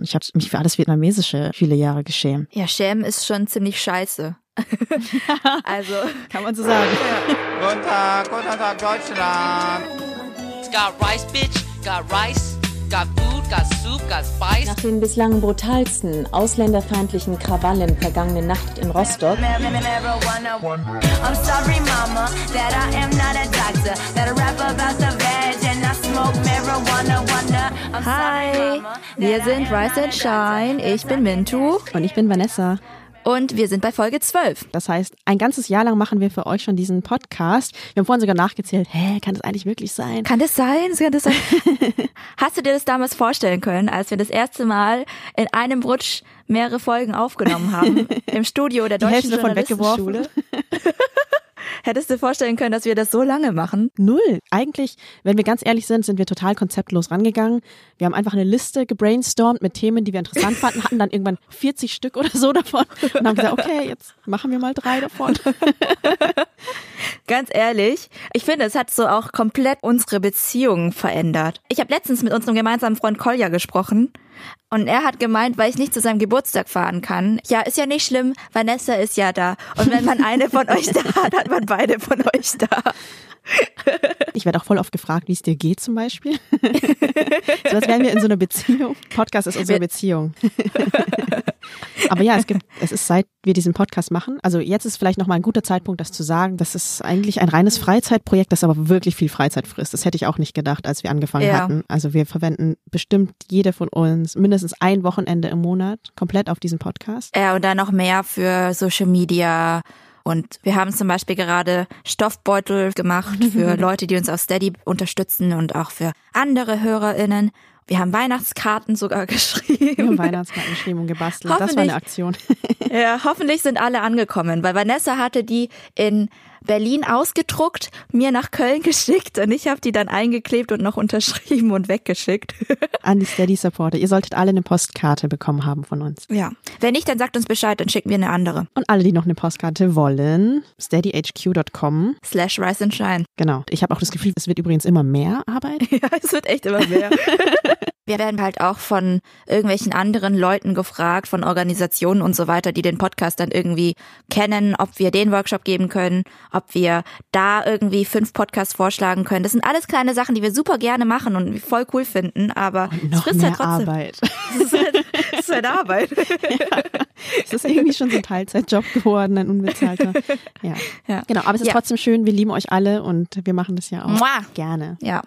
Ich habe mich für alles Vietnamesische viele Jahre geschämt. Ja, schämen ist schon ziemlich scheiße. also. Kann man so sagen. Guten Tag, guten Tag, Deutschland. It's got rice, bitch. Got rice. Got food. Got soup. Got spice. Nach den bislang brutalsten ausländerfeindlichen Krawallen vergangene Nacht in Rostock I'm sorry, mama, that I am not a doctor. That I rap about the Hi, wir sind Rise and Shine. Ich bin Mintu Und ich bin Vanessa. und wir sind bei Folge 12. Das heißt, ein ganzes Jahr lang machen wir für euch schon diesen Podcast. Wir haben vorhin sogar nachgezählt, hä, kann das eigentlich wirklich sein? Kann das sein? Kann das sein? Hast du dir das damals vorstellen können, als wir das erste Mal in einem Rutsch mehrere Folgen aufgenommen haben im Studio der Die Deutschen Hälfte davon Journalistenschule? Hättest du dir vorstellen können, dass wir das so lange machen? Null. Eigentlich, wenn wir ganz ehrlich sind, sind wir total konzeptlos rangegangen. Wir haben einfach eine Liste gebrainstormt mit Themen, die wir interessant fanden, hatten dann irgendwann 40 Stück oder so davon und haben gesagt, okay, jetzt machen wir mal drei davon. Ganz ehrlich, ich finde, es hat so auch komplett unsere Beziehung verändert. Ich habe letztens mit unserem gemeinsamen Freund Kolja gesprochen und er hat gemeint, weil ich nicht zu seinem Geburtstag fahren kann. Ja, ist ja nicht schlimm, Vanessa ist ja da. Und wenn man eine von euch da hat, hat man beide von euch da. Ich werde auch voll oft gefragt, wie es dir geht zum Beispiel. so als wären wir in so einer Beziehung. Podcast ist unsere Beziehung. Aber ja, es gibt, es ist seit wir diesen Podcast machen. Also jetzt ist vielleicht nochmal ein guter Zeitpunkt, das zu sagen. Das ist eigentlich ein reines Freizeitprojekt, das aber wirklich viel Freizeit frisst. Das hätte ich auch nicht gedacht, als wir angefangen Ja. hatten. Also wir verwenden bestimmt jede von uns mindestens ein Wochenende im Monat komplett auf diesen Podcast. Ja, und dann noch mehr für Social Media. Und wir haben zum Beispiel gerade Stoffbeutel gemacht für Leute, die uns auf Steady unterstützen und auch für andere HörerInnen. Wir haben Weihnachtskarten sogar Wir haben geschrieben. Weihnachtskarten geschrieben und gebastelt. Das war eine Aktion. Ja, hoffentlich sind alle angekommen, weil Vanessa hatte die in Berlin ausgedruckt, mir nach Köln geschickt und ich habe die dann eingeklebt und noch unterschrieben und weggeschickt. An die Steady Supporter. Ihr solltet alle eine Postkarte bekommen haben von uns. Ja. Wenn nicht, dann sagt uns Bescheid, dann schicken wir eine andere. Und alle, die noch eine Postkarte wollen, steadyhq.com. Slash Rise and Shine. Genau. Ich habe auch das Gefühl, es wird übrigens immer mehr Arbeit. Ja, es wird echt immer mehr. Wir werden halt auch von irgendwelchen anderen Leuten gefragt, von Organisationen und so weiter, die den Podcast dann irgendwie kennen, ob wir den Workshop geben können, ob wir da irgendwie fünf Podcasts vorschlagen können. Das sind alles kleine Sachen, die wir super gerne machen und voll cool finden, aber es Noch frisst mehr halt trotzdem. Arbeit. Es ist halt, es ist halt Arbeit. Es ist irgendwie schon so ein Teilzeitjob geworden, ein unbezahlter. Ja. Ja. Genau. Aber es ist Ja. trotzdem schön. Wir lieben euch alle und wir machen das ja auch Mua. gerne. Ja.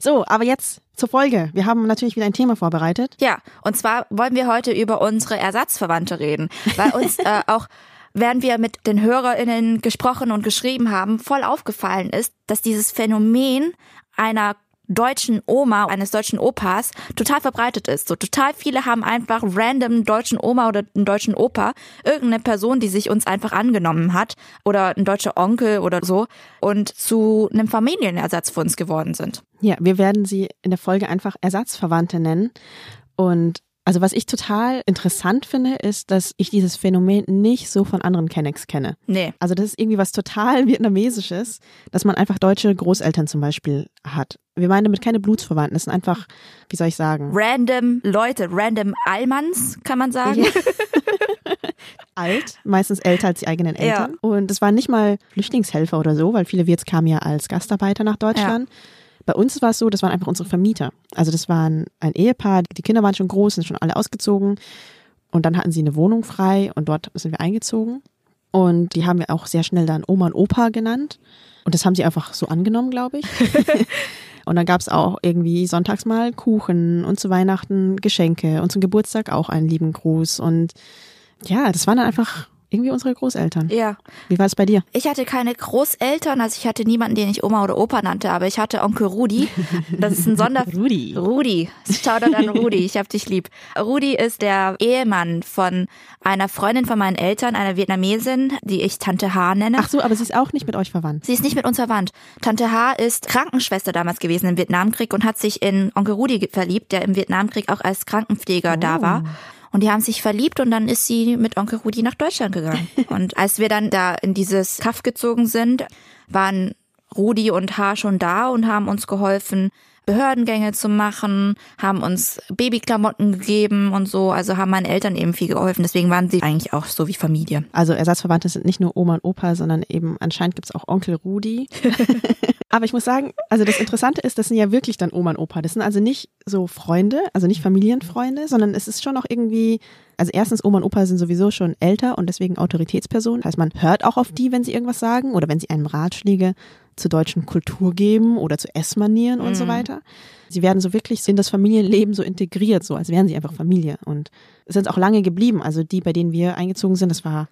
So, aber jetzt zur Folge. Wir haben natürlich wieder ein Thema vorbereitet. Ja, und zwar wollen wir heute über unsere Ersatzverwandte reden, weil uns äh, auch während wir mit den HörerInnen gesprochen und geschrieben haben, voll aufgefallen ist, dass dieses Phänomen einer deutschen Oma, eines deutschen Opas total verbreitet ist. So total viele haben einfach random einen deutschen Oma oder einen deutschen Opa, irgendeine Person, die sich uns einfach angenommen hat oder ein deutscher Onkel oder so und zu einem Familienersatz für uns geworden sind. Ja, wir werden sie in der Folge einfach Ersatzverwandte nennen. Und also was ich total interessant finde, ist, dass ich dieses Phänomen nicht so von anderen Kennex kenne. Nee. Also das ist irgendwie was total Vietnamesisches, dass man einfach deutsche Großeltern zum Beispiel hat. Wir meinen damit keine Blutsverwandten, das sind einfach, wie soll ich sagen, Random Leute, random Allmanns, kann man sagen. alt, meistens älter als die eigenen Eltern. Und es waren nicht mal Flüchtlingshelfer oder so, weil viele Wirts kamen ja als Gastarbeiter nach Deutschland. Bei uns war es so, das waren einfach unsere Vermieter. Also das waren ein Ehepaar, die Kinder waren schon groß, sind schon alle ausgezogen. Und dann hatten sie eine Wohnung frei und dort sind wir eingezogen. Und die haben wir auch sehr schnell dann Oma und Opa genannt. Und das haben sie einfach so angenommen, glaube ich. und dann gab es auch irgendwie sonntags mal Kuchen und zu Weihnachten Geschenke und zum Geburtstag auch einen lieben Gruß. Und ja, das waren dann einfach irgendwie unsere Großeltern. Ja. Wie war es bei dir? Ich hatte keine Großeltern, also ich hatte niemanden, den ich Oma oder Opa nannte, aber ich hatte Onkel Rudi. Das ist ein Sonder... Rudi. Rudi. Shoutout an Rudi, ich hab dich lieb. Rudi ist der Ehemann von einer Freundin von meinen Eltern, einer Vietnamesin, die ich Tante H nenne. Ach so, aber sie ist auch nicht mit euch verwandt. Sie ist nicht mit uns verwandt. Tante H ist Krankenschwester damals gewesen im Vietnamkrieg und hat sich in Onkel Rudi verliebt, der im Vietnamkrieg auch als Krankenpfleger da war. Und die haben sich verliebt und dann ist sie mit Onkel Rudi nach Deutschland gegangen. Und als wir dann da in dieses Kaff gezogen sind, waren Rudi und H schon da und haben uns geholfen, Behördengänge zu machen, haben uns Babyklamotten gegeben und so. Also haben meinen Eltern eben viel geholfen. Deswegen waren sie eigentlich auch so wie Familie. Also Ersatzverwandte sind nicht nur Oma und Opa, sondern eben anscheinend gibt's auch Onkel Rudi. Aber ich muss sagen, also das Interessante ist, das sind ja wirklich dann Oma und Opa. Das sind also nicht so Freunde, also nicht Familienfreunde, sondern es ist schon auch irgendwie, also erstens Oma und Opa sind sowieso schon älter und deswegen Autoritätspersonen. Das heißt, man hört auch auf die, wenn sie irgendwas sagen oder wenn sie einem Ratschläge zur deutschen Kultur geben oder zu Essmanieren und so weiter. Sie werden so wirklich in das Familienleben so integriert, so als wären sie einfach Familie und sind auch lange geblieben. Also die, bei denen wir eingezogen sind, das war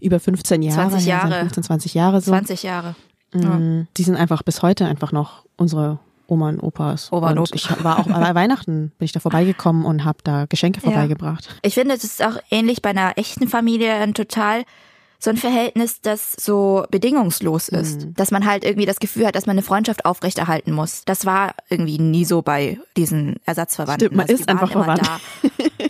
über 15 Jahre, 20 ja, Jahre. 15, 20 Jahre so. 20 Jahre. Mm, Die sind einfach bis heute einfach noch unsere Oma und Opas. Oma und und Opa. ich war auch bei Weihnachten bin ich da vorbeigekommen und habe da Geschenke vorbeigebracht. Ich finde, es ist auch ähnlich bei einer echten Familie ein total so ein Verhältnis, das so bedingungslos ist. Mhm. Dass man halt irgendwie das Gefühl hat, dass man eine Freundschaft aufrechterhalten muss. Das war irgendwie nie so bei diesen Ersatzverwandten. Stimmt, man Also ist einfach verwandt. Da.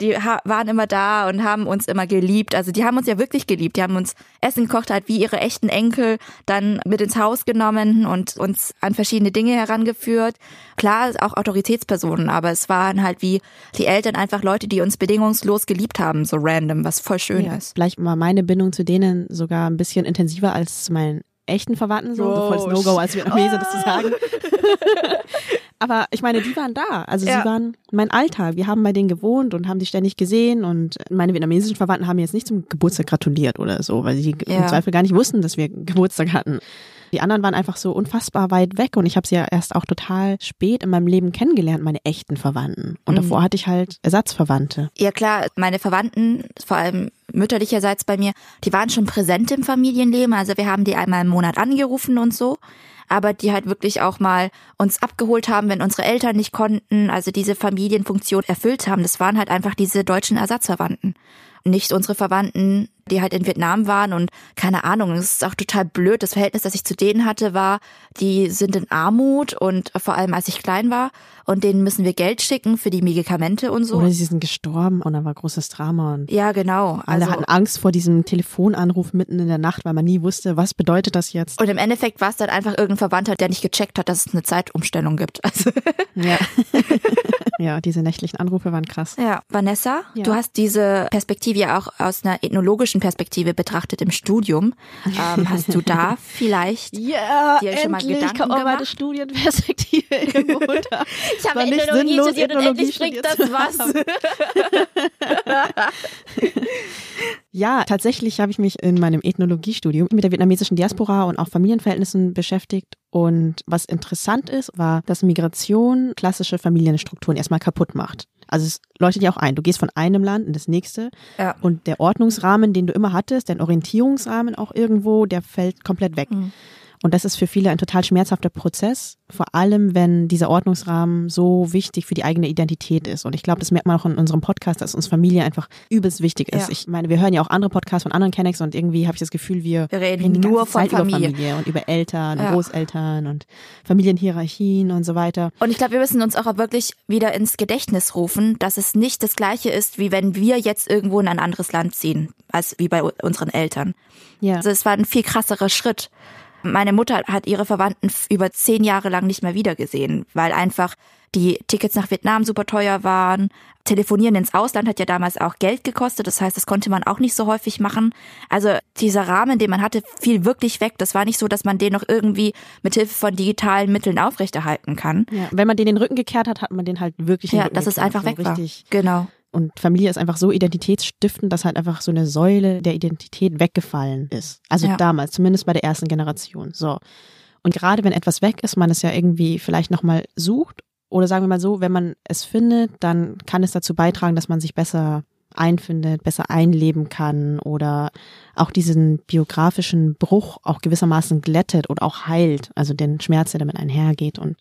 Die waren immer da und haben uns immer geliebt. Also die haben uns ja wirklich geliebt. Die haben uns Essen gekocht, halt wie ihre echten Enkel, dann mit ins Haus genommen und uns an verschiedene Dinge herangeführt. Klar, auch Autoritätspersonen, aber es waren halt wie die Eltern einfach Leute, die uns bedingungslos geliebt haben, so random, was voll schön Ja, ist. vielleicht war meine Bindung zu denen sogar ein bisschen intensiver als zu meinen echten Verwandten so. Oh, Voll No-Go als Vietnamese, das zu sagen. Aber ich meine, die waren da. Also Ja. sie waren mein Alltag. Wir haben bei denen gewohnt und haben die ständig gesehen und meine vietnamesischen Verwandten haben mir jetzt nicht zum Geburtstag gratuliert oder so, weil sie Ja. im Zweifel gar nicht wussten, dass wir Geburtstag hatten. Die anderen waren einfach so unfassbar weit weg und ich habe sie ja erst auch total spät in meinem Leben kennengelernt, meine echten Verwandten. Und Mhm. davor hatte ich halt Ersatzverwandte. Ja klar, meine Verwandten, vor allem mütterlicherseits bei mir, die waren schon präsent im Familienleben. Also wir haben die einmal im Monat angerufen und so. Aber die halt wirklich auch mal uns abgeholt haben, wenn unsere Eltern nicht konnten, also diese Familienfunktion erfüllt haben. Das waren halt einfach diese deutschen Ersatzverwandten. Nicht unsere Verwandten, die halt in Vietnam waren und keine Ahnung, es ist auch total blöd. Das Verhältnis, das ich zu denen hatte, war, die sind in Armut und vor allem als ich klein war und denen müssen wir Geld schicken für die Medikamente und so. Oder sie sind gestorben und da war großes Drama und Ja, genau. alle Also, hatten Angst vor diesem Telefonanruf mitten in der Nacht, weil man nie wusste, was bedeutet das jetzt. und im Endeffekt war es dann einfach irgendein Verwandter, der nicht gecheckt hat, dass es eine Zeitumstellung gibt. Also, Ja. ja, diese nächtlichen Anrufe waren krass. ja, Vanessa, Ja. du hast diese Perspektive ja auch aus einer ethnologischen Perspektive betrachtet im Studium. Ähm, hast du da vielleicht? Ja, Dir schon mal endlich Gedanken kommt mal meine gemacht? Studienperspektive irgendwo unter. Ich habe Ethnologie sinnlos, studiert und Ethnologie endlich bringt das was. Ja, tatsächlich habe ich mich in meinem Ethnologiestudium mit der vietnamesischen Diaspora und auch Familienverhältnissen beschäftigt. Und was interessant ist, war, dass Migration klassische Familienstrukturen erstmal kaputt macht. Also es leuchtet ja auch ein. Du gehst von einem Land in das nächste Ja. und der Ordnungsrahmen, den du immer hattest, dein Orientierungsrahmen auch irgendwo, der fällt komplett weg. Und das ist für viele ein total schmerzhafter Prozess, vor allem wenn dieser Ordnungsrahmen so wichtig für die eigene Identität ist. Und ich glaube, das merkt man auch in unserem Podcast, dass uns Familie einfach übelst wichtig ist. Ja. Ich meine, wir hören ja auch andere Podcasts von anderen Kennex und irgendwie habe ich das Gefühl, wir, Wir reden die nur von Familie. Familie und über Eltern, Ja. Großeltern und Familienhierarchien und so weiter. Und ich glaube, wir müssen uns auch wirklich wieder ins Gedächtnis rufen, dass es nicht das Gleiche ist, wie wenn wir jetzt irgendwo in ein anderes Land ziehen, als wie bei unseren Eltern. Ja. Also es war ein viel krasserer Schritt. Meine Mutter hat ihre Verwandten über zehn Jahre lang nicht mehr wiedergesehen, weil einfach die Tickets nach Vietnam super teuer waren. Telefonieren ins Ausland hat ja damals auch Geld gekostet, das heißt, das konnte man auch nicht so häufig machen. Also dieser Rahmen, den man hatte, fiel wirklich weg. Das war nicht so, dass man den noch irgendwie mit Hilfe von digitalen Mitteln aufrechterhalten kann. ja. Wenn man den den Rücken gekehrt hat, hat man den halt wirklich Ja, dass es einfach weg war. richtig. Genau. Und Familie ist einfach so identitätsstiftend, dass halt einfach so eine Säule der Identität weggefallen ist. Also Ja. damals, zumindest bei der ersten Generation. So. Und gerade wenn etwas weg ist, man es ja irgendwie vielleicht nochmal sucht. Oder sagen wir mal so, wenn man es findet, dann kann es dazu beitragen, dass man sich besser einfindet, besser einleben kann oder auch diesen biografischen Bruch auch gewissermaßen glättet oder auch heilt, also den Schmerz, der damit einhergeht. Und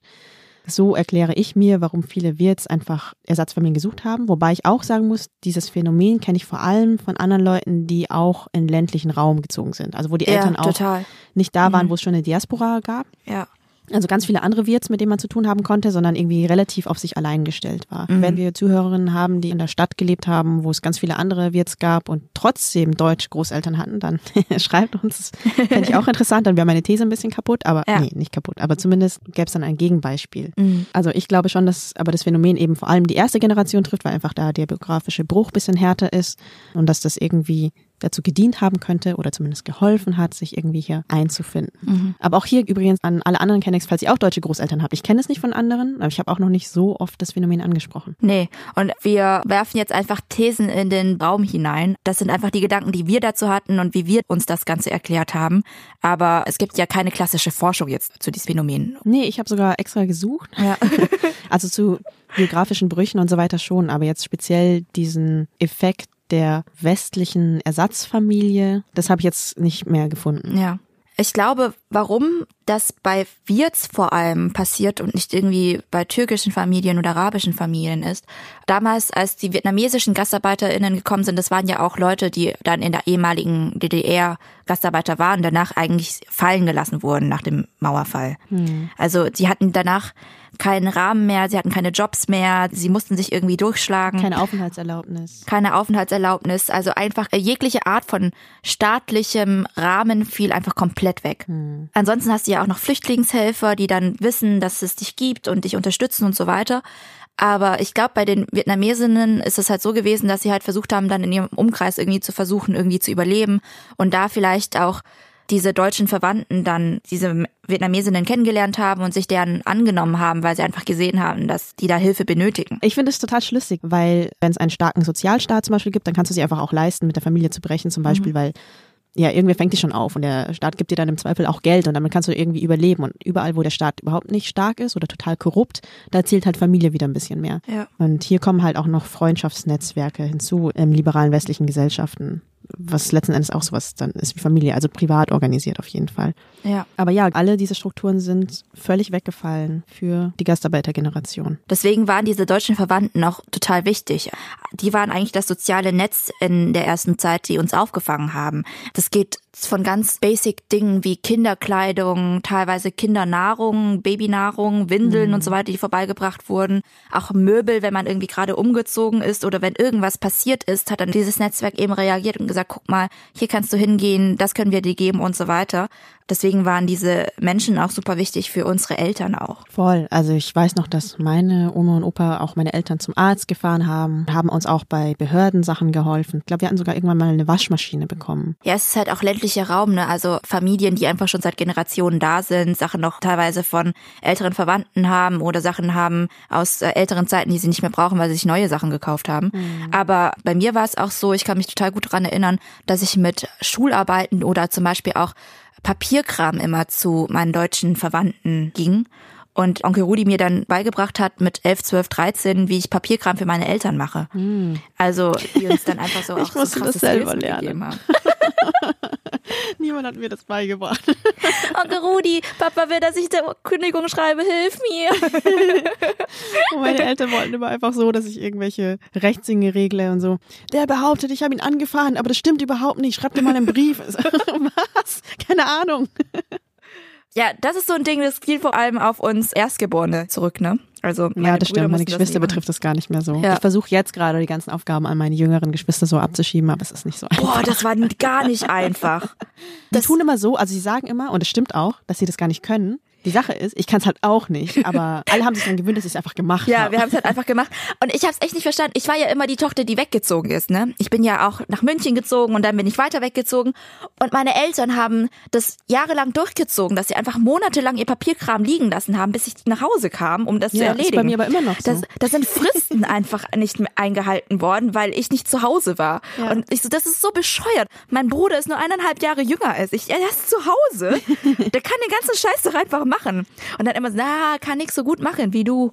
so erkläre ich mir, warum viele Wirts einfach Ersatzfamilien gesucht haben. Wobei ich auch sagen muss, dieses Phänomen kenne ich vor allem von anderen Leuten, die auch in ländlichen Raum gezogen sind. Also wo die Eltern ja, auch total. nicht da waren, wo es schon eine Diaspora gab. Ja. Also ganz viele andere Wirts, mit denen man zu tun haben konnte, sondern irgendwie relativ auf sich allein gestellt war. Wenn wir Zuhörerinnen haben, die in der Stadt gelebt haben, wo es ganz viele andere Wirts gab und trotzdem Deutsch Großeltern hatten, dann schreibt uns. Das fände ich auch interessant, dann wäre meine These ein bisschen kaputt, aber Ja. nee, nicht kaputt. Aber zumindest gäbe es dann ein Gegenbeispiel. Also ich glaube schon, dass aber das Phänomen eben vor allem die erste Generation trifft, weil einfach da der biografische Bruch bisschen härter ist und dass das irgendwie dazu gedient haben könnte oder zumindest geholfen hat, sich irgendwie hier einzufinden. Aber auch hier übrigens an alle anderen Kennex, falls ihr auch deutsche Großeltern habt. Ich kenne es nicht von anderen, aber ich habe auch noch nicht so oft das Phänomen angesprochen. Nee, und wir werfen jetzt einfach Thesen in den Raum hinein. Das sind einfach die Gedanken, die wir dazu hatten und wie wir uns das Ganze erklärt haben. Aber es gibt ja keine klassische Forschung jetzt zu diesem Phänomen. Nee, ich habe sogar extra gesucht. Ja. Also zu biografischen Brüchen und so weiter schon, aber jetzt speziell diesen Effekt der westlichen Ersatzfamilie, das habe ich jetzt nicht mehr gefunden. Ja. Ich glaube, warum das bei Wirts vor allem passiert und nicht irgendwie bei türkischen Familien oder arabischen Familien ist. Damals, als die vietnamesischen GastarbeiterInnen gekommen sind, das waren ja auch Leute, die dann in der ehemaligen DDR Gastarbeiter waren, danach eigentlich fallen gelassen wurden nach dem Mauerfall. Also sie hatten danach keinen Rahmen mehr, sie hatten keine Jobs mehr, sie mussten sich irgendwie durchschlagen Keine Aufenthaltserlaubnis. keine Aufenthaltserlaubnis, also einfach jegliche Art von staatlichem Rahmen fiel einfach komplett weg. Ansonsten hast du ja auch noch Flüchtlingshelfer, die dann wissen, dass es dich gibt und dich unterstützen und so weiter. Aber ich glaube, bei den Vietnamesinnen ist es halt so gewesen, dass sie halt versucht haben, dann in ihrem Umkreis irgendwie zu versuchen, irgendwie zu überleben und da vielleicht auch diese deutschen Verwandten dann diese Vietnamesinnen kennengelernt haben und sich deren angenommen haben, weil sie einfach gesehen haben, dass die da Hilfe benötigen. Ich finde es total schlüssig, weil wenn es einen starken Sozialstaat zum Beispiel gibt, dann kannst du sie einfach auch leisten, mit der Familie zu brechen zum Beispiel, weil ja, irgendwer fängt dich schon auf und der Staat gibt dir dann im Zweifel auch Geld und damit kannst du irgendwie überleben. Und überall, wo der Staat überhaupt nicht stark ist oder total korrupt, da zählt halt Familie wieder ein bisschen mehr. Ja. Und hier kommen halt auch noch Freundschaftsnetzwerke hinzu im liberalen westlichen Gesellschaften, was letzten Endes auch sowas dann ist wie Familie, also privat organisiert auf jeden Fall. Ja. Aber ja, alle diese Strukturen sind völlig weggefallen für die Gastarbeitergeneration. Deswegen waren diese deutschen Verwandten auch total wichtig. Die waren eigentlich das soziale Netz in der ersten Zeit, die uns aufgefangen haben. Das geht von ganz basic Dingen wie Kinderkleidung, teilweise Kindernahrung, Babynahrung, Windeln und so weiter, die vorbeigebracht wurden. Auch Möbel, wenn man irgendwie gerade umgezogen ist oder wenn irgendwas passiert ist, hat dann dieses Netzwerk eben reagiert und gesagt, guck mal, hier kannst du hingehen, das können wir dir geben und so weiter. Deswegen waren diese Menschen auch super wichtig für unsere Eltern auch. Voll. Also ich weiß noch, dass meine Oma und Opa auch meine Eltern zum Arzt gefahren haben, haben uns auch bei Behörden Sachen geholfen. Ich glaube, wir hatten sogar irgendwann mal eine Waschmaschine bekommen. Ja, es ist halt auch ländlicher Raum, ne? Also Familien, die einfach schon seit Generationen da sind, Sachen noch teilweise von älteren Verwandten haben oder Sachen haben aus äh, älteren Zeiten, die sie nicht mehr brauchen, weil sie sich neue Sachen gekauft haben. Aber bei mir war es auch so, ich kann mich total gut daran erinnern, dass ich mit Schularbeiten oder zum Beispiel auch Papierkram immer zu meinen deutschen Verwandten ging. Und Onkel Rudi mir dann beigebracht hat mit 11, 12, 13, wie ich Papierkram für meine Eltern mache. Also die uns dann einfach so auch so musste das selber Skills lernen. Niemand hat mir das beigebracht. Onkel Rudi, Papa will, dass ich der Kündigung schreibe, hilf mir. Und meine Eltern wollten immer einfach so, dass ich irgendwelche Rechtsdinge regle und so. Der behauptet, ich habe ihn angefahren, aber das stimmt überhaupt nicht. Schreib dir mal einen Brief. Was? Keine Ahnung. Ja, das ist so ein Ding, das geht vor allem auf uns Erstgeborene zurück, ne? Also meine ja, das Brüder stimmt. Meine das Geschwister machen. betrifft das gar nicht mehr so. Ja. Ich versuche jetzt gerade die ganzen Aufgaben an meine jüngeren Geschwister so abzuschieben, aber es ist nicht so einfach. Boah, das war gar nicht einfach. Die tun immer so, also sie sagen immer, und es stimmt auch, dass sie das gar nicht können. Die Sache ist, ich kann es halt auch nicht, aber alle haben sich dann gewöhnt, dass ich es einfach gemacht Ja, habe. wir haben es halt einfach gemacht. Und ich habe es echt nicht verstanden. Ich war ja immer die Tochter, die weggezogen ist. Ne? Ich bin ja auch nach München gezogen und dann bin ich weiter weggezogen. Und meine Eltern haben das jahrelang durchgezogen, dass sie einfach monatelang ihr Papierkram liegen lassen haben, bis ich nach Hause kam, um das zu Ja, ist erledigen. bei mir aber immer noch so. Das, das sind Fristen einfach nicht eingehalten worden, weil ich nicht zu Hause war. Ja. Und ich so, das ist so bescheuert. Mein Bruder ist nur eineinhalb Jahre jünger als ich. Er ist zu Hause. Der kann den ganzen Scheiß doch einfach machen. Und dann immer so, na, kann nix so gut machen wie du.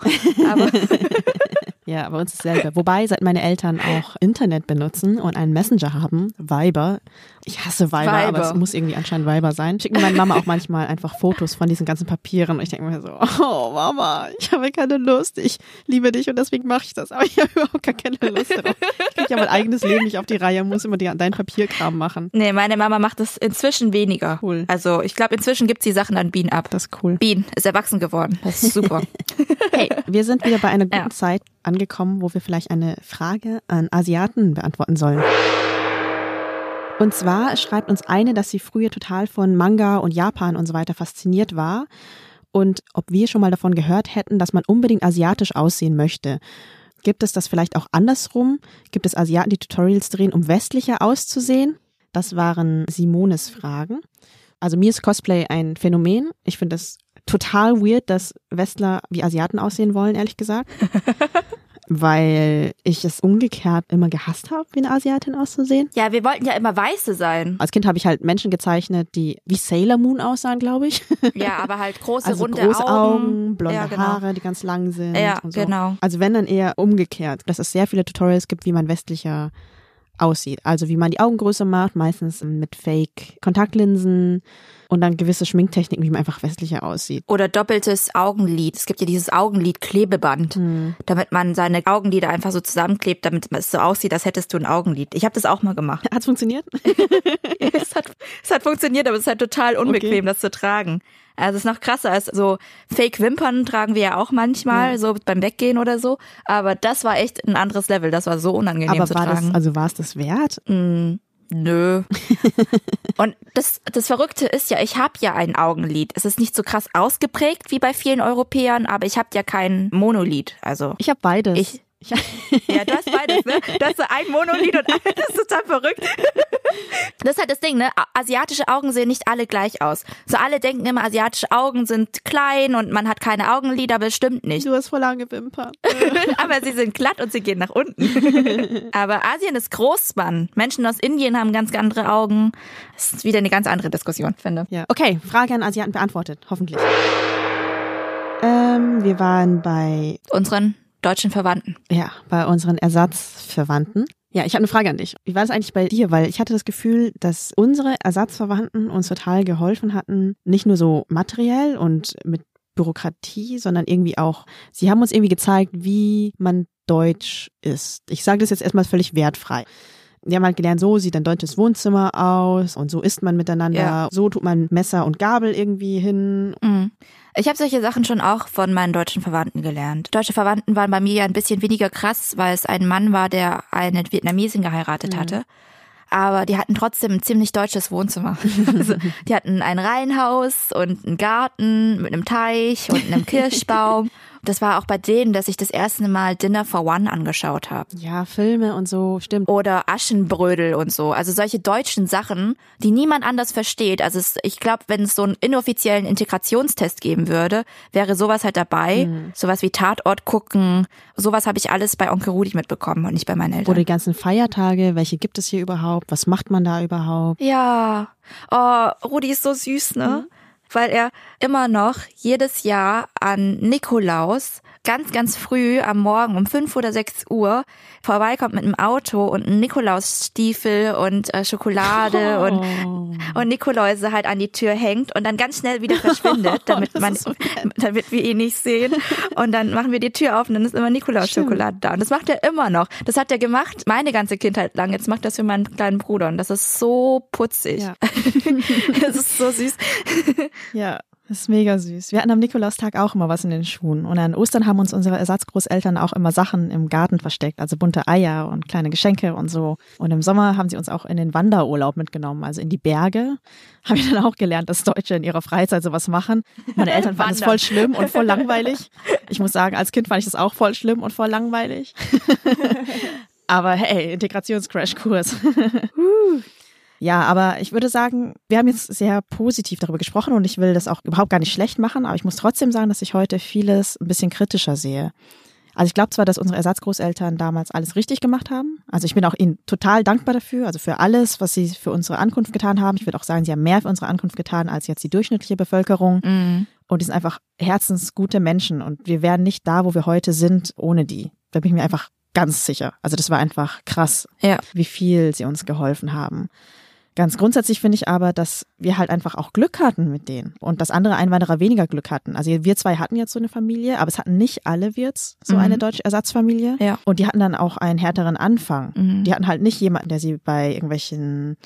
Aber Ja, bei uns ist dasselbe. Wobei, seit meine Eltern auch Internet benutzen und einen Messenger haben, Viber. Ich hasse Viber, Viber. aber es muss irgendwie anscheinend Viber sein. Schicken meine Mama auch manchmal einfach Fotos von diesen ganzen Papieren. Und ich denke mir so, oh Mama, ich habe keine Lust. Ich liebe dich und deswegen mache ich das. Aber ich habe überhaupt gar keine Lust darauf. Ich kriege ja mein eigenes Leben nicht auf die Reihe, muss immer die, dein Papierkram machen. Nee, meine Mama macht das inzwischen weniger. Cool. Also ich glaube, inzwischen gibt sie Sachen an Bean ab. Das ist cool. Bean ist erwachsen geworden. Das ist super. Hey, wir sind wieder bei einer guten Ja. Zeit angekommen, wo wir vielleicht eine Frage an Asiaten beantworten sollen. Und zwar schreibt uns eine, dass sie früher total von Manga und Japan und so weiter fasziniert war und ob wir schon mal davon gehört hätten, dass man unbedingt asiatisch aussehen möchte. Gibt es das vielleicht auch andersrum? Gibt es Asiaten, die Tutorials drehen, um westlicher auszusehen? Das waren Simones Fragen. Also mir ist Cosplay ein Phänomen. Ich finde es total weird, dass Westler wie Asiaten aussehen wollen, ehrlich gesagt. Weil ich es umgekehrt immer gehasst habe, wie eine Asiatin auszusehen. ja, wir wollten ja immer Weiße sein. Als Kind habe ich halt Menschen gezeichnet, die wie Sailor Moon aussahen, glaube ich. Ja, aber halt große, Also runde große Augen. Augen, blonde ja, genau. Haare, die ganz lang sind. Ja, so. genau. Also wenn dann eher umgekehrt, dass es sehr viele Tutorials gibt, wie man westlicher aussieht. Also wie man die Augen größer macht, meistens mit Fake-Kontaktlinsen und dann gewisse Schminktechniken, wie man einfach westlicher aussieht. Oder doppeltes Augenlid. Es gibt ja dieses Augenlid-Klebeband, Hm. damit man seine Augenlider einfach so zusammenklebt, damit es so aussieht, als hättest du ein Augenlid. Ich habe das auch mal gemacht. Hat's funktioniert? es, hat, es hat funktioniert, aber es ist halt total unbequem, das zu tragen. Also es ist noch krasser als so Fake-Wimpern tragen wir ja auch manchmal, so beim Weggehen oder so. Aber das war echt ein anderes Level. Das war so unangenehm Aber zu war tragen. das, also war es das wert? Nö. Und das, das Verrückte ist ja, ich habe ja ein Augenlid. Es ist nicht so krass ausgeprägt wie bei vielen Europäern, aber ich habe ja kein Monolid. Also Ich habe beides. Ich- ich, ja, du hast beides, ne? Du hast so ein Monolid und das ist total verrückt. Das ist halt das Ding, ne? Asiatische Augen sehen nicht alle gleich aus. So alle denken immer, asiatische Augen sind klein und man hat keine Augenlider, aber es stimmt nicht. du hast voll lange Wimpern. aber sie sind glatt und sie gehen nach unten. aber Asien ist groß, Mann. Menschen aus Indien haben ganz andere Augen. Das ist wieder eine ganz andere Diskussion, finde. Ja. Okay, Frage an Asiaten beantwortet, hoffentlich. Ähm, wir waren bei, Unseren deutschen Verwandten. ja, bei unseren Ersatzverwandten. Ja, ich habe eine Frage an dich. Wie war das eigentlich bei dir? Weil ich hatte das Gefühl, dass unsere Ersatzverwandten uns total geholfen hatten, nicht nur so materiell und mit Bürokratie, sondern irgendwie auch, sie haben uns irgendwie gezeigt, wie man deutsch ist. Ich sage das jetzt erstmal völlig wertfrei. Die haben halt gelernt, so sieht ein deutsches Wohnzimmer aus und so isst man miteinander. Ja. So tut man Messer und Gabel irgendwie hin. Mhm. Ich habe solche Sachen schon auch von meinen deutschen Verwandten gelernt. Deutsche Verwandten waren bei mir ja ein bisschen weniger krass, weil es ein Mann war, der eine Vietnamesin geheiratet hatte. Aber die hatten trotzdem ein ziemlich deutsches Wohnzimmer. Also, die hatten ein Reihenhaus und einen Garten mit einem Teich und einem Kirschbaum. Das war auch bei denen, dass ich das erste Mal Dinner for One angeschaut habe. Ja, Filme und so, stimmt. Oder Aschenbrödel und so. Also solche deutschen Sachen, die niemand anders versteht. Also es, ich glaube, wenn es so einen inoffiziellen Integrationstest geben würde, wäre sowas halt dabei. Sowas wie Tatort gucken. Sowas habe ich alles bei Onkel Rudi mitbekommen und nicht bei meinen Eltern. Oder die ganzen Feiertage, welche gibt es hier überhaupt? Was macht man da überhaupt? Ja. Oh, Rudi ist so süß, ne? Weil er immer noch jedes Jahr an Nikolaus ganz, ganz früh am Morgen um fünf oder sechs Uhr vorbeikommt mit einem Auto und einem Nikolausstiefel und äh, Schokolade Oh. und, und Nikoläuse halt an die Tür hängt und dann ganz schnell wieder verschwindet, damit Das man, so damit wir ihn nicht sehen. Und dann machen wir die Tür auf und dann ist immer Nikolaus-Schokolade da. Und das macht er immer noch. Das hat er gemacht, meine ganze Kindheit lang. Jetzt macht er das für meinen kleinen Bruder und das ist so putzig. Ja. das ist so süß. Ja, das ist mega süß. Wir hatten am Nikolaustag auch immer was in den Schuhen. Und an Ostern haben uns unsere Ersatzgroßeltern auch immer Sachen im Garten versteckt, also bunte Eier und kleine Geschenke und so. Und im Sommer haben sie uns auch in den Wanderurlaub mitgenommen, also in die Berge. Haben wir dann auch gelernt, dass Deutsche in ihrer Freizeit sowas machen. Meine Eltern fanden es voll schlimm und voll langweilig. Ich muss sagen, als Kind fand ich das auch voll schlimm und voll langweilig. Aber hey, Integrationscrashkurs. Ja, aber ich würde sagen, wir haben jetzt sehr positiv darüber gesprochen und ich will das auch überhaupt gar nicht schlecht machen, aber ich muss trotzdem sagen, dass ich heute vieles ein bisschen kritischer sehe. Also ich glaube zwar, dass unsere Ersatzgroßeltern damals alles richtig gemacht haben. Also ich bin auch ihnen total dankbar dafür, also für alles, was sie für unsere Ankunft getan haben. Ich würde auch sagen, sie haben mehr für unsere Ankunft getan als jetzt die durchschnittliche Bevölkerung. Und und die sind einfach herzensgute Menschen und wir wären nicht da, wo wir heute sind, ohne die. Da bin ich mir einfach ganz sicher. Also das war einfach krass, Ja. wie viel sie uns geholfen haben. Ganz grundsätzlich finde ich aber, dass wir halt einfach auch Glück hatten mit denen und dass andere Einwanderer weniger Glück hatten. Also wir zwei hatten jetzt so eine Familie, aber es hatten nicht alle Wirts so Mhm. eine deutsche Ersatzfamilie. Ja. Und die hatten dann auch einen härteren Anfang. Mhm. Die hatten halt nicht jemanden, der sie bei irgendwelchen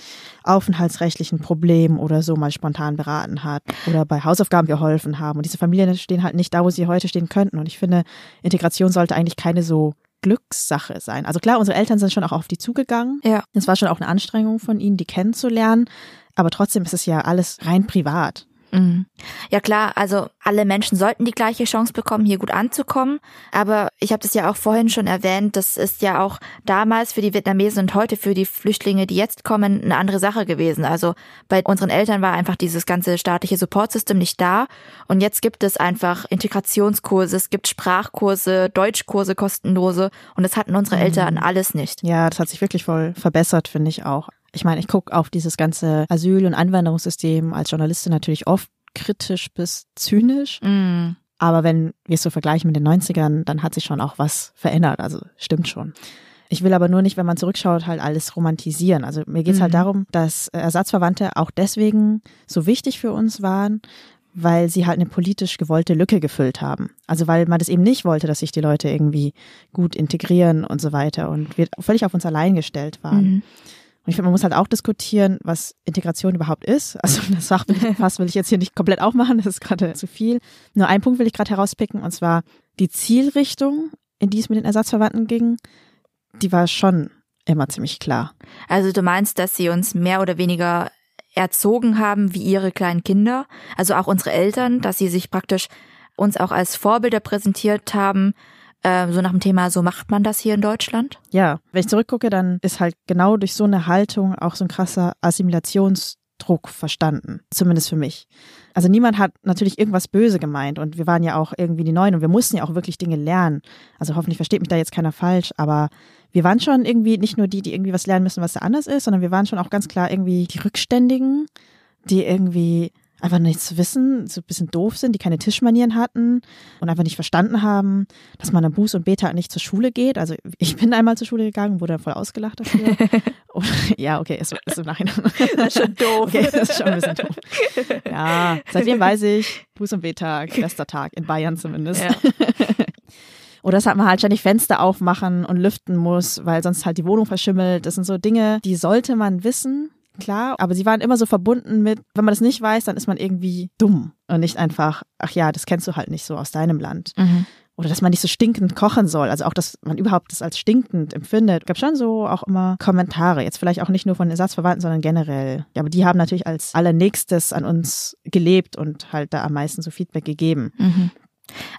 aufenthaltsrechtlichen Problemen oder so mal spontan beraten hat oder bei Hausaufgaben geholfen haben. Und diese Familien stehen halt nicht da, wo sie heute stehen könnten. Und ich finde, Integration sollte eigentlich keine so Glückssache sein. Also klar, unsere Eltern sind schon auch auf die zugegangen. Ja. Es war schon auch eine Anstrengung von ihnen, die kennenzulernen. Aber trotzdem ist es ja alles rein privat. Mhm. Ja klar, also alle Menschen sollten die gleiche Chance bekommen, hier gut anzukommen. Aber ich habe das ja auch vorhin schon erwähnt, das ist ja auch damals für die Vietnamesen und heute für die Flüchtlinge, die jetzt kommen, eine andere Sache gewesen. Also bei unseren Eltern war einfach dieses ganze staatliche Supportsystem nicht da. Und jetzt gibt es einfach Integrationskurse, es gibt Sprachkurse, Deutschkurse kostenlose. Und das hatten unsere Eltern alles nicht. Ja, das hat sich wirklich voll verbessert, finde ich auch. Ich meine, ich gucke auf dieses ganze Asyl- und Einwanderungssystem als Journalistin natürlich oft kritisch bis zynisch. Mhm. Aber wenn wir es so vergleichen mit den 90ern, dann hat sich schon auch was verändert. Also stimmt schon. Ich will aber nur nicht, wenn man zurückschaut, halt alles romantisieren. Also mir geht's halt Mhm. darum, dass äh, Ersatzverwandte auch deswegen so wichtig für uns waren, weil sie halt eine politisch gewollte Lücke gefüllt haben. Also weil man das eben nicht wollte, dass sich die Leute irgendwie gut integrieren und so weiter und wir völlig auf uns allein gestellt waren. Mhm. Und ich finde, man muss halt auch diskutieren, was Integration überhaupt ist. Also das Fachfass will ich jetzt hier nicht komplett aufmachen, das ist gerade zu viel. Nur einen Punkt will ich gerade herauspicken, und zwar die Zielrichtung, in die es mit den Ersatzverwandten ging, die war schon immer ziemlich klar. Also du meinst, dass sie uns mehr oder weniger erzogen haben wie ihre kleinen Kinder, also auch unsere Eltern, dass sie sich praktisch uns auch als Vorbilder präsentiert haben, äh, so nach dem Thema, so macht man das hier in Deutschland? Ja, wenn ich zurückgucke, dann ist halt genau durch so eine Haltung auch so ein krasser Assimilationsdruck verstanden. Zumindest für mich. Also niemand hat natürlich irgendwas böse gemeint und wir waren ja auch irgendwie die Neuen und wir mussten ja auch wirklich Dinge lernen. Also hoffentlich versteht mich da jetzt keiner falsch, aber wir waren schon irgendwie nicht nur die, die irgendwie was lernen müssen, was da anders ist, sondern wir waren schon auch ganz klar irgendwie die Rückständigen, die irgendwie einfach nichts wissen, so ein bisschen doof sind, die keine Tischmanieren hatten und einfach nicht verstanden haben, dass man am Buß und Beta nicht zur Schule geht. Also ich bin einmal zur Schule gegangen, wurde dann voll ausgelacht dafür. Und, ja, okay, ist, ist im Nachhinein. Das ist schon doof. Okay, das ist schon ein bisschen doof. Ja, seitdem weiß ich, Buß und Beta, bester Tag, in Bayern zumindest. Ja. Oder dass man halt ständig Fenster aufmachen und lüften muss, weil sonst halt die Wohnung verschimmelt. Das sind so Dinge, die sollte man wissen, klar. Aber sie waren immer so verbunden mit, wenn man das nicht weiß, dann ist man irgendwie dumm und nicht einfach, ach ja, das kennst du halt nicht so aus deinem Land. Mhm. Oder dass man nicht so stinkend kochen soll. Also auch, dass man überhaupt das als stinkend empfindet. Gab schon so auch immer Kommentare. Jetzt vielleicht auch nicht nur von Ersatzverwandten, sondern generell. Ja, aber die haben natürlich als allernächstes an uns gelebt und halt da am meisten so Feedback gegeben. Mhm.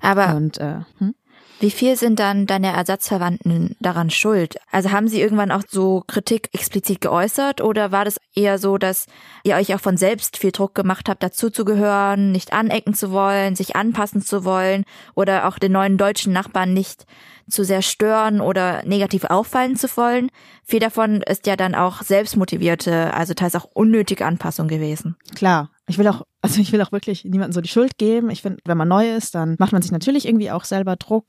Aber Und äh, hm? Wie viel sind dann deine Ersatzverwandten daran schuld? Also haben sie irgendwann auch so Kritik explizit geäußert oder war das eher so, dass ihr euch auch von selbst viel Druck gemacht habt, dazuzugehören, nicht anecken zu wollen, sich anpassen zu wollen oder auch den neuen deutschen Nachbarn nicht zu sehr stören oder negativ auffallen zu wollen? Viel davon ist ja dann auch selbstmotivierte, also teils auch unnötige Anpassung gewesen. klar, ich will auch, also ich will auch wirklich niemandem so die Schuld geben. Ich finde, wenn man neu ist, dann macht man sich natürlich irgendwie auch selber Druck.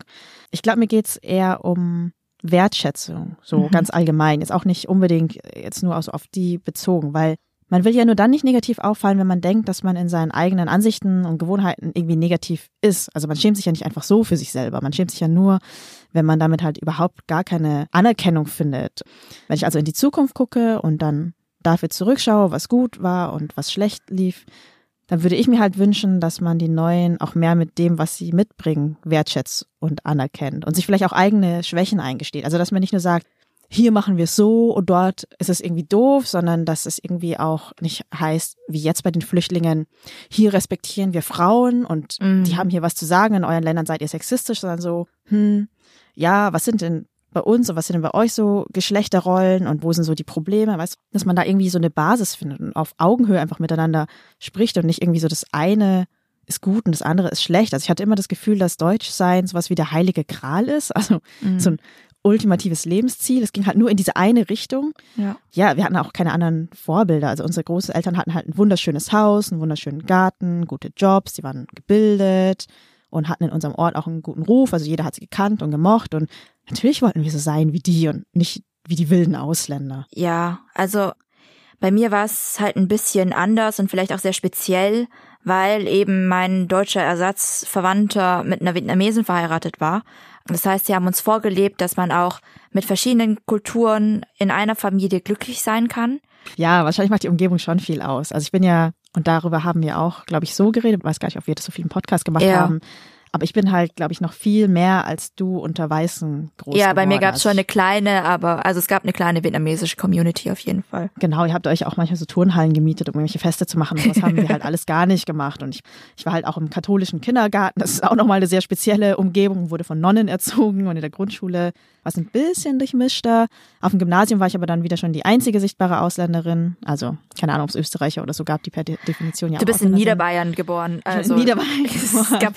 Ich glaube, mir geht's eher um Wertschätzung, so Mhm. ganz allgemein. Jetzt auch nicht unbedingt jetzt nur auf die bezogen, weil man will ja nur dann nicht negativ auffallen, wenn man denkt, dass man in seinen eigenen Ansichten und Gewohnheiten irgendwie negativ ist. Also man schämt sich ja nicht einfach so für sich selber. Man schämt sich ja nur, wenn man damit halt überhaupt gar keine Anerkennung findet. Wenn ich also in die Zukunft gucke und dann dafür zurückschaue, was gut war und was schlecht lief, dann würde ich mir halt wünschen, dass man die Neuen auch mehr mit dem, was sie mitbringen, wertschätzt und anerkennt und sich vielleicht auch eigene Schwächen eingesteht. Also dass man nicht nur sagt, hier machen wir es so und dort ist es irgendwie doof, sondern dass es irgendwie auch nicht heißt, wie jetzt bei den Flüchtlingen, hier respektieren wir Frauen und Mhm. die haben hier was zu sagen, in euren Ländern seid ihr sexistisch, sondern so, hm, ja, was sind denn bei uns und was sind denn bei euch so Geschlechterrollen und wo sind so die Probleme, weißt du, dass man da irgendwie so eine Basis findet und auf Augenhöhe einfach miteinander spricht und nicht irgendwie so das eine ist gut und das andere ist schlecht. Also ich hatte immer das Gefühl, dass Deutschsein sowas wie der heilige Gral ist, also Mhm. so ein ultimatives Lebensziel. Es ging halt nur in diese eine Richtung. Ja. Ja, wir hatten auch keine anderen Vorbilder. Also unsere Großeltern hatten halt ein wunderschönes Haus, einen wunderschönen Garten, gute Jobs, die waren gebildet und hatten in unserem Ort auch einen guten Ruf. Also jeder hat sie gekannt und gemocht und natürlich wollten wir so sein wie die und nicht wie die wilden Ausländer. Ja, also bei mir war es halt ein bisschen anders und vielleicht auch sehr speziell, weil eben mein deutscher Ersatzverwandter mit einer Vietnamesin verheiratet war. Das heißt, sie haben uns vorgelebt, dass man auch mit verschiedenen Kulturen in einer Familie glücklich sein kann. Ja, wahrscheinlich macht die Umgebung schon viel aus. Also ich bin ja, und darüber haben wir auch, glaube ich, so geredet, weiß gar nicht, ob wir das so viel im Podcast gemacht Ja. haben. Aber ich bin halt, glaube ich, noch viel mehr als du unter Weißen groß ja, bei mir gab es Also schon eine kleine, aber also es gab eine kleine vietnamesische Community auf jeden Fall. Genau, ihr habt euch auch manchmal so Turnhallen gemietet, um irgendwelche Feste zu machen. Und das haben wir halt alles gar nicht gemacht. Und ich, ich war halt auch im katholischen Kindergarten. Das ist auch nochmal eine sehr spezielle Umgebung, wurde von Nonnen erzogen und in der Grundschule war es ein bisschen durchmischter. Auf dem Gymnasium war ich aber dann wieder schon die einzige sichtbare Ausländerin. Also, keine Ahnung, ob es Österreicher oder so gab, die per De Definition ja Du bist in. Niederbayern geboren. Also Niederbayern Es geboren. gab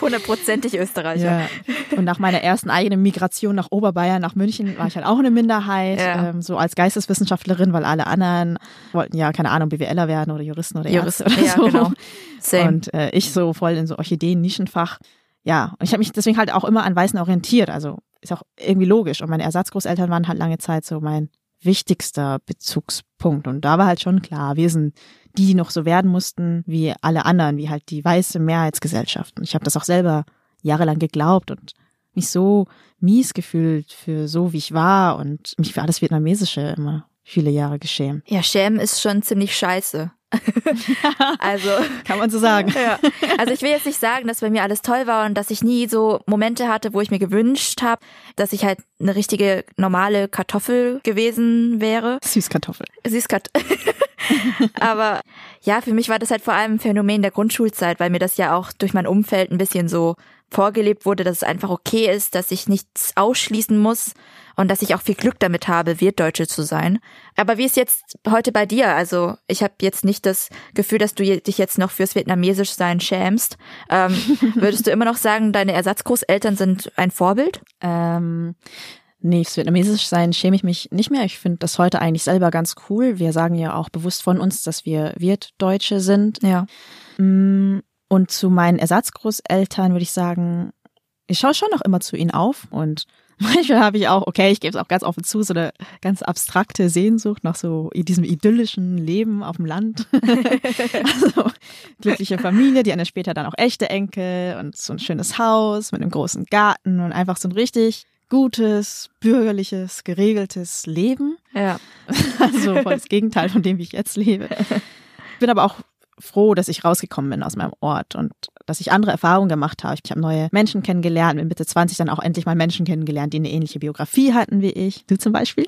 hundertprozentig Österreicher. Ja. Und nach meiner ersten eigenen Migration nach Oberbayern, nach München, war ich halt auch eine Minderheit, Ja. ähm, so als Geisteswissenschaftlerin, weil alle anderen wollten ja, keine Ahnung, BWLer werden oder Juristen oder Jurist, Ärzte oder ja, so. genau. Same. Und äh, ich so voll in so Orchideen-Nischenfach. Ja, und ich habe mich deswegen halt auch immer an Weißen orientiert. Also ist auch irgendwie logisch. Und meine Ersatzgroßeltern waren halt lange Zeit so mein wichtigster Bezugspunkt. Und da war halt schon klar, wir sind die, die noch so werden mussten wie alle anderen, wie halt die weiße Mehrheitsgesellschaft. Und ich habe das auch selber jahrelang geglaubt und mich so mies gefühlt für so, wie ich war und mich für alles Vietnamesische immer viele Jahre geschämt. Ja, Schämen ist schon ziemlich scheiße. also, Kann man so sagen. ja. Also ich will jetzt nicht sagen, dass bei mir alles toll war und dass ich nie so Momente hatte, wo ich mir gewünscht habe, dass ich halt eine richtige normale Kartoffel gewesen wäre. Süßkartoffel. Süßkat. Aber ja, für mich war das halt vor allem ein Phänomen der Grundschulzeit, weil mir das ja auch durch mein Umfeld ein bisschen so vorgelebt wurde, dass es einfach okay ist, dass ich nichts ausschließen muss und dass ich auch viel Glück damit habe, Wirtdeutsche zu sein. Aber wie ist jetzt heute bei dir? Also ich habe jetzt nicht das Gefühl, dass du dich jetzt noch fürs Vietnamesischsein schämst. Ähm, würdest du immer noch sagen, deine Ersatzgroßeltern sind ein Vorbild? Ähm, nee, fürs Vietnamesisch sein schäme ich mich nicht mehr. Ich finde das heute eigentlich selber ganz cool. Wir sagen ja auch bewusst von uns, dass wir Wirtdeutsche sind. Ja. Mm, Und zu meinen Ersatzgroßeltern würde ich sagen, ich schaue schon noch immer zu ihnen auf und manchmal habe ich auch, okay, ich gebe es auch ganz offen zu, so eine ganz abstrakte Sehnsucht nach so diesem idyllischen Leben auf dem Land. also glückliche Familie, die ja später dann auch echte Enkel und so ein schönes Haus mit einem großen Garten und einfach so ein richtig gutes, bürgerliches, geregeltes Leben. Ja. Also voll das Gegenteil von dem, wie ich jetzt lebe. Bin aber auch froh, dass ich rausgekommen bin aus meinem Ort und dass ich andere Erfahrungen gemacht habe. Ich habe neue Menschen kennengelernt, mit Mitte 20 dann auch endlich mal Menschen kennengelernt, die eine ähnliche Biografie hatten wie ich. Du zum Beispiel.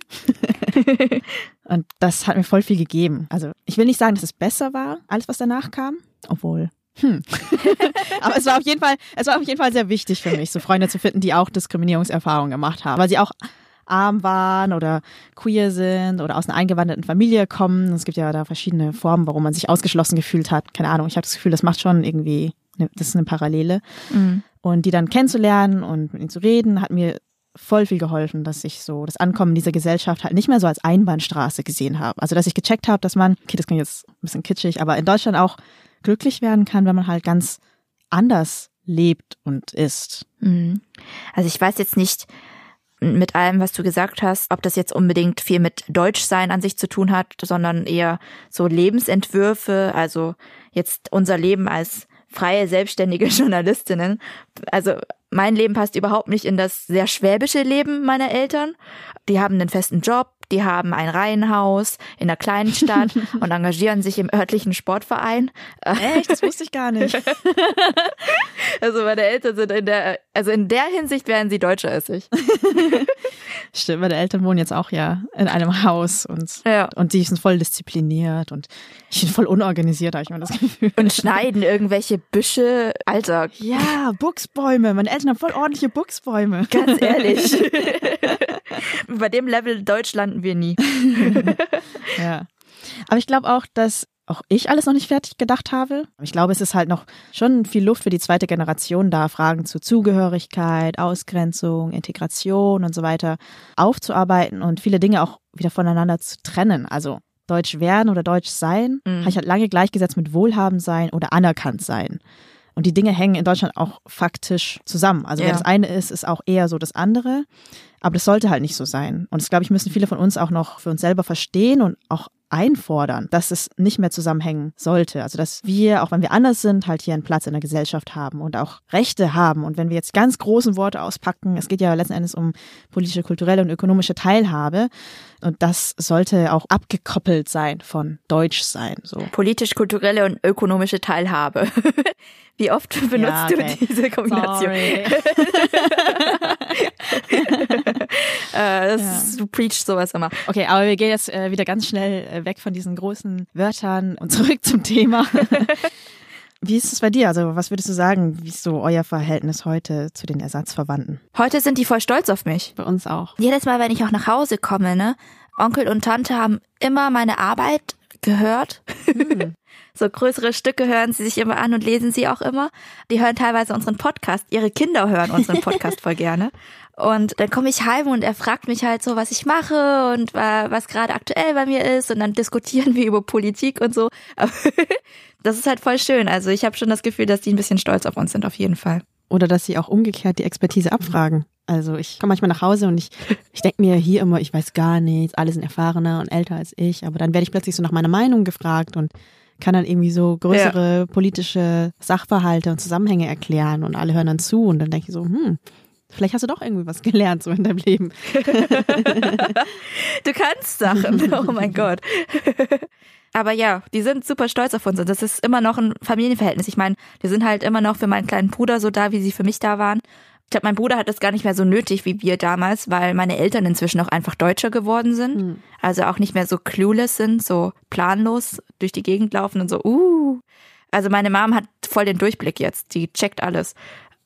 und das hat mir voll viel gegeben. Also ich will nicht sagen, dass es besser war, alles was danach kam, obwohl. Hm. Aber es war auf jeden Fall, es war auf jeden Fall sehr wichtig für mich, so Freunde zu finden, die auch Diskriminierungserfahrungen gemacht haben, weil sie auch arm waren oder queer sind oder aus einer eingewanderten Familie kommen. Es gibt ja da verschiedene Formen, warum man sich ausgeschlossen gefühlt hat. Keine Ahnung, ich habe das Gefühl, das macht schon irgendwie, das ist eine Parallele. Und die dann kennenzulernen und mit ihnen zu reden, hat mir voll viel geholfen, dass ich so das Ankommen dieser Gesellschaft halt nicht mehr so als Einbahnstraße gesehen habe. Also dass ich gecheckt habe, dass man, okay, das klingt jetzt ein bisschen kitschig, aber in Deutschland auch glücklich werden kann, wenn man halt ganz anders lebt und ist. Mhm. Also ich weiß jetzt nicht mit allem, was du gesagt hast, ob das jetzt unbedingt viel mit Deutschsein an sich zu tun hat, sondern eher so Lebensentwürfe, also jetzt unser Leben als freie, selbstständige Journalistinnen. Also mein Leben passt überhaupt nicht in das sehr schwäbische Leben meiner Eltern. Die haben einen festen Job, die haben ein Reihenhaus in einer kleinen Stadt und engagieren sich im örtlichen Sportverein. Echt? Das wusste ich gar nicht. Also meine Eltern sind in der, also in der Hinsicht wären sie deutscher als ich. Stimmt, meine Eltern wohnen jetzt auch ja in einem Haus und, Ja. und die sind voll diszipliniert und ich bin voll unorganisiert, habe ich mal das Gefühl. Und schneiden irgendwelche Büsche. Alter, Ja, Buchsbäume. Meine Eltern haben voll ordentliche Buchsbäume. ganz ehrlich. Bei dem Level Deutsch landen wir nie. Ja. Aber ich glaube auch, dass auch ich alles noch nicht fertig gedacht habe. Ich glaube, es ist halt noch schon viel Luft für die zweite Generation da, Fragen zu Zugehörigkeit, Ausgrenzung, Integration und so weiter aufzuarbeiten und viele Dinge auch wieder voneinander zu trennen. Also Deutsch werden oder Deutsch sein, Mhm. habe ich halt lange gleichgesetzt mit Wohlhabend sein oder anerkannt sein. Und die Dinge hängen in Deutschland auch faktisch zusammen. Also Ja. wer das eine ist, ist auch eher so das andere. Aber das sollte halt nicht so sein. Und das, glaube ich, müssen viele von uns auch noch für uns selber verstehen und auch einfordern, dass es nicht mehr zusammenhängen sollte. Also dass wir, auch wenn wir anders sind, halt hier einen Platz in der Gesellschaft haben und auch Rechte haben. Und wenn wir jetzt ganz großen Worte auspacken, es geht ja letzten Endes um politische, kulturelle und ökonomische Teilhabe. Und das sollte auch abgekoppelt sein von Deutsch sein. So. Politisch-kulturelle und ökonomische Teilhabe. Wie oft benutzt Ja, okay. du diese Kombination? Sorry. Äh, das, Du preachst sowas immer. Okay, aber wir gehen jetzt äh, wieder ganz schnell äh, weg von diesen großen Wörtern und zurück zum Thema. Wie ist es bei dir? Also, was würdest du sagen, wie ist so euer Verhältnis heute zu den Ersatzverwandten? Heute sind die voll stolz auf mich. Bei uns auch. Jedes Mal, wenn ich auch nach Hause komme, ne, Onkel und Tante haben immer meine Arbeit gehört. So größere Stücke hören sie sich immer an und lesen sie auch immer. Die hören teilweise unseren Podcast. Ihre Kinder hören unseren Podcast voll gerne. Und dann komme ich heim und er fragt mich halt so, was ich mache und wa- was gerade aktuell bei mir ist. Und dann diskutieren wir über Politik und so. Das ist halt voll schön. Also ich habe schon das Gefühl, dass die ein bisschen stolz auf uns sind, auf jeden Fall. Oder dass sie auch umgekehrt die Expertise abfragen. Also ich komme manchmal nach Hause und ich, ich denke mir hier immer, ich weiß gar nichts, alle sind erfahrener und älter als ich, aber dann werde ich plötzlich so nach meiner Meinung gefragt und kann dann irgendwie so größere politische Sachverhalte und Zusammenhänge erklären und alle hören dann zu und dann denke ich so, hm, vielleicht hast du doch irgendwie was gelernt so in deinem Leben. Du kannst Sachen. Oh mein Gott. Aber ja, die sind super stolz auf uns und das ist immer noch ein Familienverhältnis. Ich meine, wir sind halt immer noch für meinen kleinen Bruder so da, wie sie für mich da waren. Ich glaube, mein Bruder hat das gar nicht mehr so nötig wie wir damals, weil meine Eltern inzwischen auch einfach Deutscher geworden sind. Also auch nicht mehr so clueless sind, so planlos durch die Gegend laufen und so, uh. Also meine Mom hat voll den Durchblick jetzt. Die checkt alles.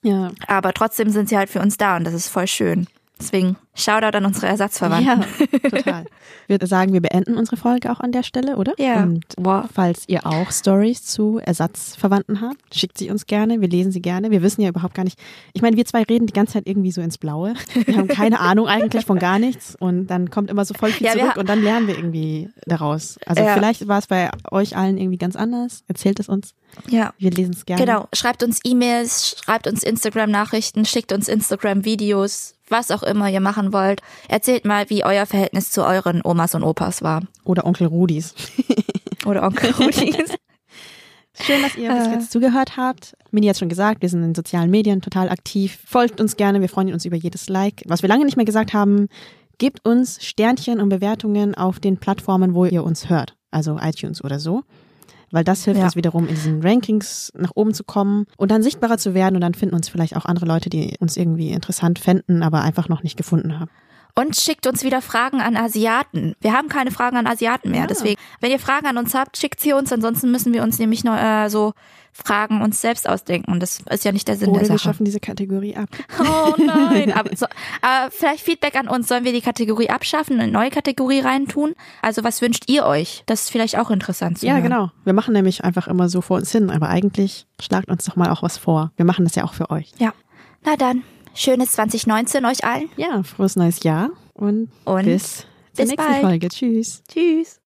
Ja. Aber trotzdem sind sie halt für uns da und das ist voll schön. Deswegen Shoutout an unsere Ersatzverwandten. Ja, total. Ich würde sagen, wir beenden unsere Folge auch an der Stelle, oder? Ja. Und Wow. falls ihr auch Stories zu Ersatzverwandten habt, schickt sie uns gerne. Wir lesen sie gerne. Wir wissen ja überhaupt gar nicht. Ich meine, wir zwei reden die ganze Zeit irgendwie so ins Blaue. Wir haben keine Ahnung eigentlich von gar nichts. Und dann kommt immer so voll viel Ja, wir zurück und dann lernen wir irgendwie daraus. Also Ja. vielleicht war es bei euch allen irgendwie ganz anders. Erzählt es uns. Ja. Wir lesen es gerne. Genau, schreibt uns E-Mails, schreibt uns Instagram-Nachrichten, schickt uns Instagram-Videos, was auch immer ihr machen wollt. Erzählt mal, wie euer Verhältnis zu euren Omas und Opas war. Oder Onkel Rudis. Oder Onkel Rudis. Schön, dass ihr bis Äh. jetzt zugehört habt. Mini hat schon gesagt, wir sind in sozialen Medien total aktiv. Folgt uns gerne, wir freuen uns über jedes Like. Was wir lange nicht mehr gesagt haben, gebt uns Sternchen und Bewertungen auf den Plattformen, wo ihr uns hört. Also iTunes oder so. Weil das hilft Ja. uns wiederum, in diesen Rankings nach oben zu kommen und dann sichtbarer zu werden. Und dann finden uns vielleicht auch andere Leute, die uns irgendwie interessant fänden, aber einfach noch nicht gefunden haben. Und schickt uns wieder Fragen an Asiaten. Wir haben keine Fragen an Asiaten mehr. Ja. Deswegen, wenn ihr Fragen an uns habt, schickt sie uns. Ansonsten müssen wir uns nämlich noch äh, so Fragen uns selbst ausdenken. Und das ist ja nicht der Sinn Oder der wir Sache. schaffen diese Kategorie ab. Oh nein. aber, so, aber vielleicht Feedback an uns. Sollen wir die Kategorie abschaffen, eine neue Kategorie reintun? Also was wünscht ihr euch? Das ist vielleicht auch interessant zu Ja, hören. genau. Wir machen nämlich einfach immer so vor uns hin, aber eigentlich schlagt uns doch mal auch was vor. Wir machen das ja auch für euch. Ja. Na dann, schönes 2019 euch allen. Ja, frohes neues Jahr und, Und bis zur bis nächsten bald. Folge. Tschüss. Tschüss.